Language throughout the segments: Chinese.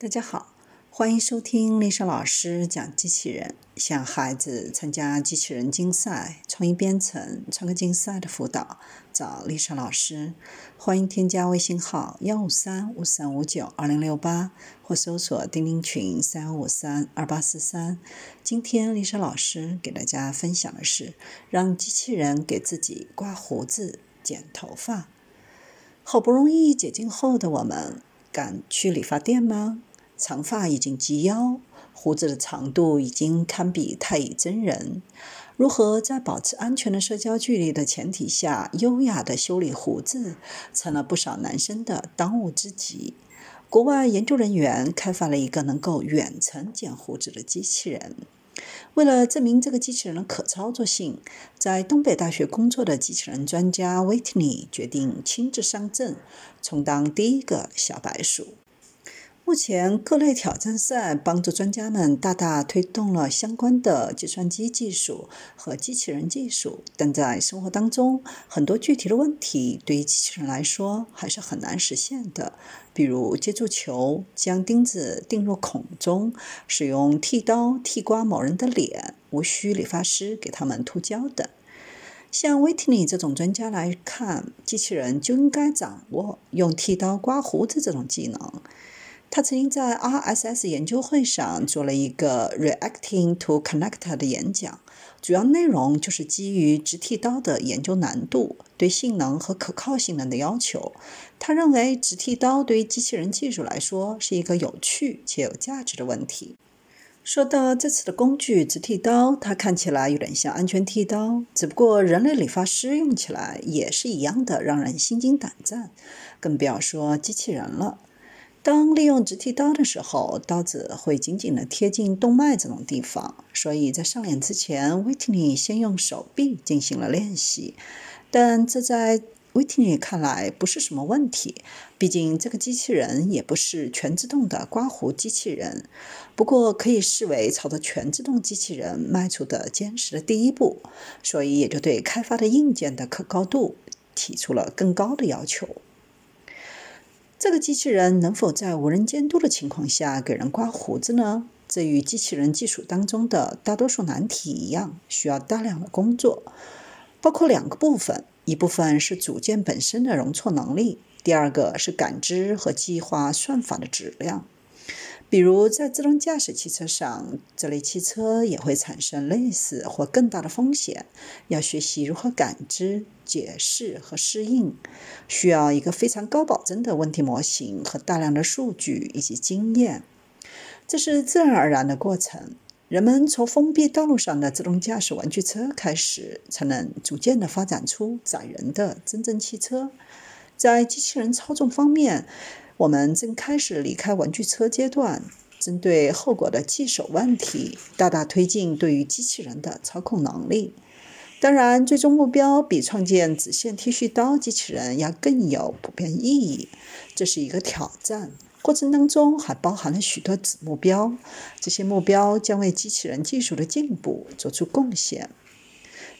大家好，欢迎收听丽莎老师讲机器人。向孩子参加机器人竞赛、创意编程、创客竞赛的辅导，找丽莎老师。欢迎添加微信号幺五三五三五九二零六八，或搜索钉钉群三五三二八四三。今天丽莎老师给大家分享的是，让机器人给自己刮胡子、剪头发。好不容易解禁后的我们，敢去理发店吗？长发已经及腰，胡子的长度已经堪比太乙真人。如何在保持安全的社交距离的前提下，优雅地修理胡子，成了不少男生的当务之急。国外研究人员开发了一个能够远程剪胡子的机器人。为了证明这个机器人的可操作性，在东北大学工作的机器人专家威特尼决定亲自上阵，充当第一个小白鼠。目前，各类挑战赛帮助专家们大大推动了相关的计算机技术和机器人技术，但在生活当中，很多具体的问题对于机器人来说还是很难实现的。比如接住球、将钉子钉入孔中、使用剃刀剃刮某人的脸，无需理发师给他们涂胶等。像维特尼这种专家来看，机器人就应该掌握用剃刀刮胡子这种技能。他曾经在 RSS 研究会上做了一个 Reacting to Connect 的演讲，主要内容就是基于直剃刀的研究难度、对性能和可靠性能的要求。他认为，直剃刀对于机器人技术来说是一个有趣且有价值的问题。说到这次的工具直剃刀，它看起来有点像安全剃刀，只不过人类理发师用起来也是一样的让人心惊胆战，更不要说机器人了。当利用直剃刀的时候，刀子会紧紧地贴近动脉这种地方，所以在上脸之前，威特尼先用手臂进行了练习。但这在威特尼看来不是什么问题，毕竟这个机器人也不是全自动的刮胡机器人。不过可以视为朝着全自动机器人迈出的坚实的第一步，所以也就对开发的硬件的可靠度提出了更高的要求。这个机器人能否在无人监督的情况下给人刮胡子呢？这与机器人技术当中的大多数难题一样，需要大量的工作，包括两个部分：一部分是组件本身的容错能力，第二个是感知和计划算法的质量。比如在自动驾驶汽车上，这类汽车也会产生类似或更大的风险，要学习如何感知、解释和适应，需要一个非常高保真的问题模型和大量的数据以及经验。这是自然而然的过程。人们从封闭道路上的自动驾驶玩具车开始，才能逐渐地发展出载人的真正汽车。在机器人操纵方面，我们正开始离开玩具车阶段，针对后果的棘手问题，大大推进对于机器人的操控能力。当然，最终目标比创建直线剃须刀机器人要更有普遍意义。这是一个挑战，过程当中还包含了许多子目标，这些目标将为机器人技术的进步做出贡献。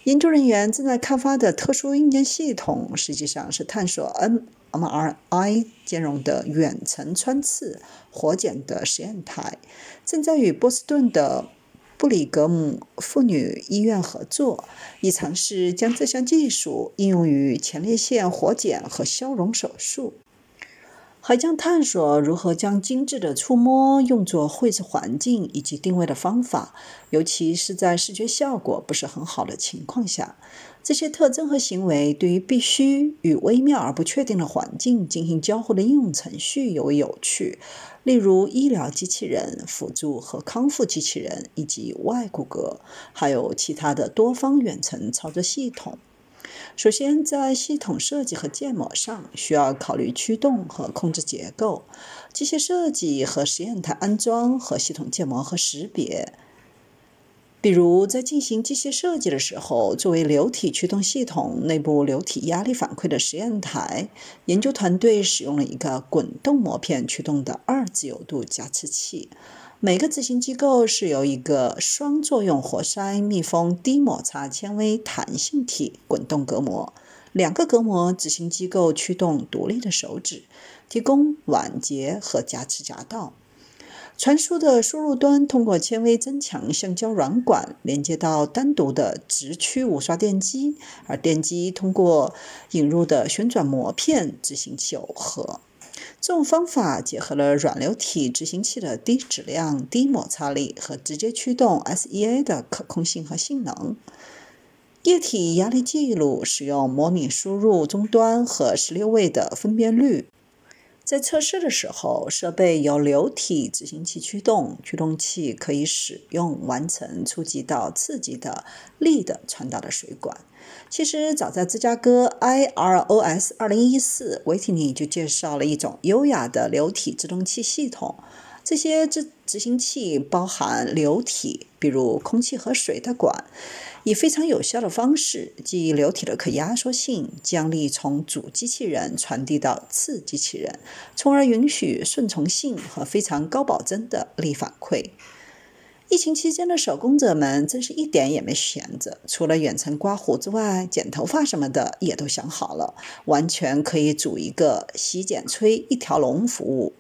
研究人员正在开发的特殊硬件系统，实际上是探索 N。MRI 兼容的远程穿刺活检的实验台，正在与波士顿的布里格姆妇女医院合作，以尝试将这项技术应用于前列腺活检和消融手术。还将探索如何将精致的触摸用作绘制环境以及定位的方法，尤其是在视觉效果不是很好的情况下。这些特征和行为对于必须与微妙而不确定的环境进行交互的应用程序尤为有趣，例如医疗机器人、辅助和康复机器人以及外骨骼，还有其他的多方远程操作系统。首先，在系统设计和建模上，需要考虑驱动和控制结构、机械设计和实验台安装和系统建模和识别。比如，在进行机械设计的时候，作为流体驱动系统内部流体压力反馈的实验台，研究团队使用了一个滚动膜片驱动的二自由度加持器。每个执行机构是由一个双作用活塞密封低摩擦纤维弹性体滚动隔膜，两个隔膜执行机构驱动独立的手指，提供晚节和夹持夹道。传输的输入端通过纤维增强橡胶软管连接到单独的直驱无刷电机，而电机通过引入的旋转膜片执行耦合。这种方法结合了软流体执行器的低质量、低摩擦力和直接驱动 SEA 的可控性和性能。液体压力记录使用模拟输入终端和十六位的分辨率。在测试的时候，设备由流体执行器驱动，驱动器可以使用完成触及到刺激的力的传导的水管。其实，早在芝加哥 IROS 2014，维提尼就介绍了一种优雅的流体制动器系统。这些执执行器包含流体，比如空气和水的管。以非常有效的方式，即流体的可压缩性，将力从主机器人传递到次机器人，从而允许顺从性和非常高保真的力反馈。疫情期间的手工者们真是一点也没闲着，除了远程刮胡子外，剪头发什么的也都想好了，完全可以组一个洗剪吹一条龙服务。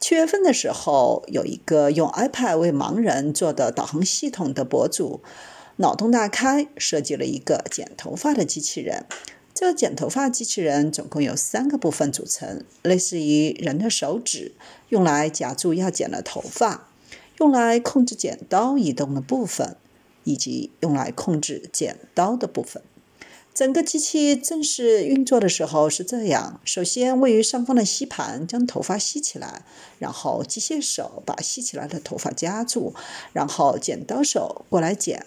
七月份的时候，有一个用 iPad 为盲人做的导航系统的博主。脑洞大开，设计了一个剪头发的机器人。这个剪头发机器人总共有三个部分组成，类似于人的手指，用来夹住要剪的头发，用来控制剪刀移动的部分，以及用来控制剪刀的部分。整个机器正式运作的时候是这样：首先，位于上方的吸盘将头发吸起来，然后机械手把吸起来的头发夹住，然后剪刀手过来剪。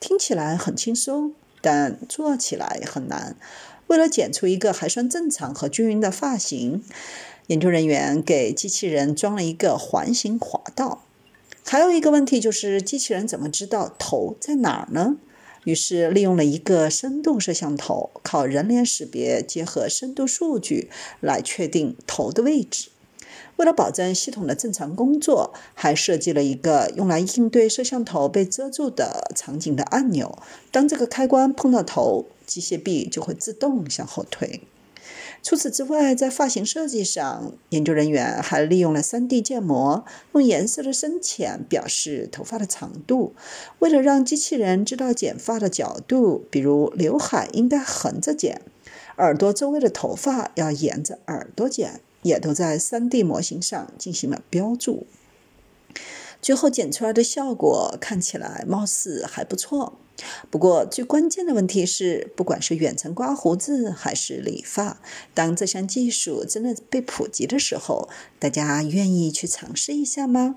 听起来很轻松，但做起来很难。为了剪出一个还算正常和均匀的发型，研究人员给机器人装了一个环形滑道。还有一个问题就是，机器人怎么知道头在哪儿呢？于是利用了一个深度摄像头，靠人脸识别结合深度数据来确定头的位置。为了保证系统的正常工作，还设计了一个用来应对摄像头被遮住的场景的按钮。当这个开关碰到头，机械臂就会自动向后退。除此之外，在发型设计上，研究人员还利用了 3D 建模，用颜色的深浅表示头发的长度。为了让机器人知道剪发的角度，比如刘海应该横着剪，耳朵周围的头发要沿着耳朵剪。也都在 3D 模型上进行了标注，最后剪出来的效果看起来貌似还不错。不过最关键的问题是，不管是远程刮胡子还是理发，当这项技术真的被普及的时候，大家愿意去尝试一下吗？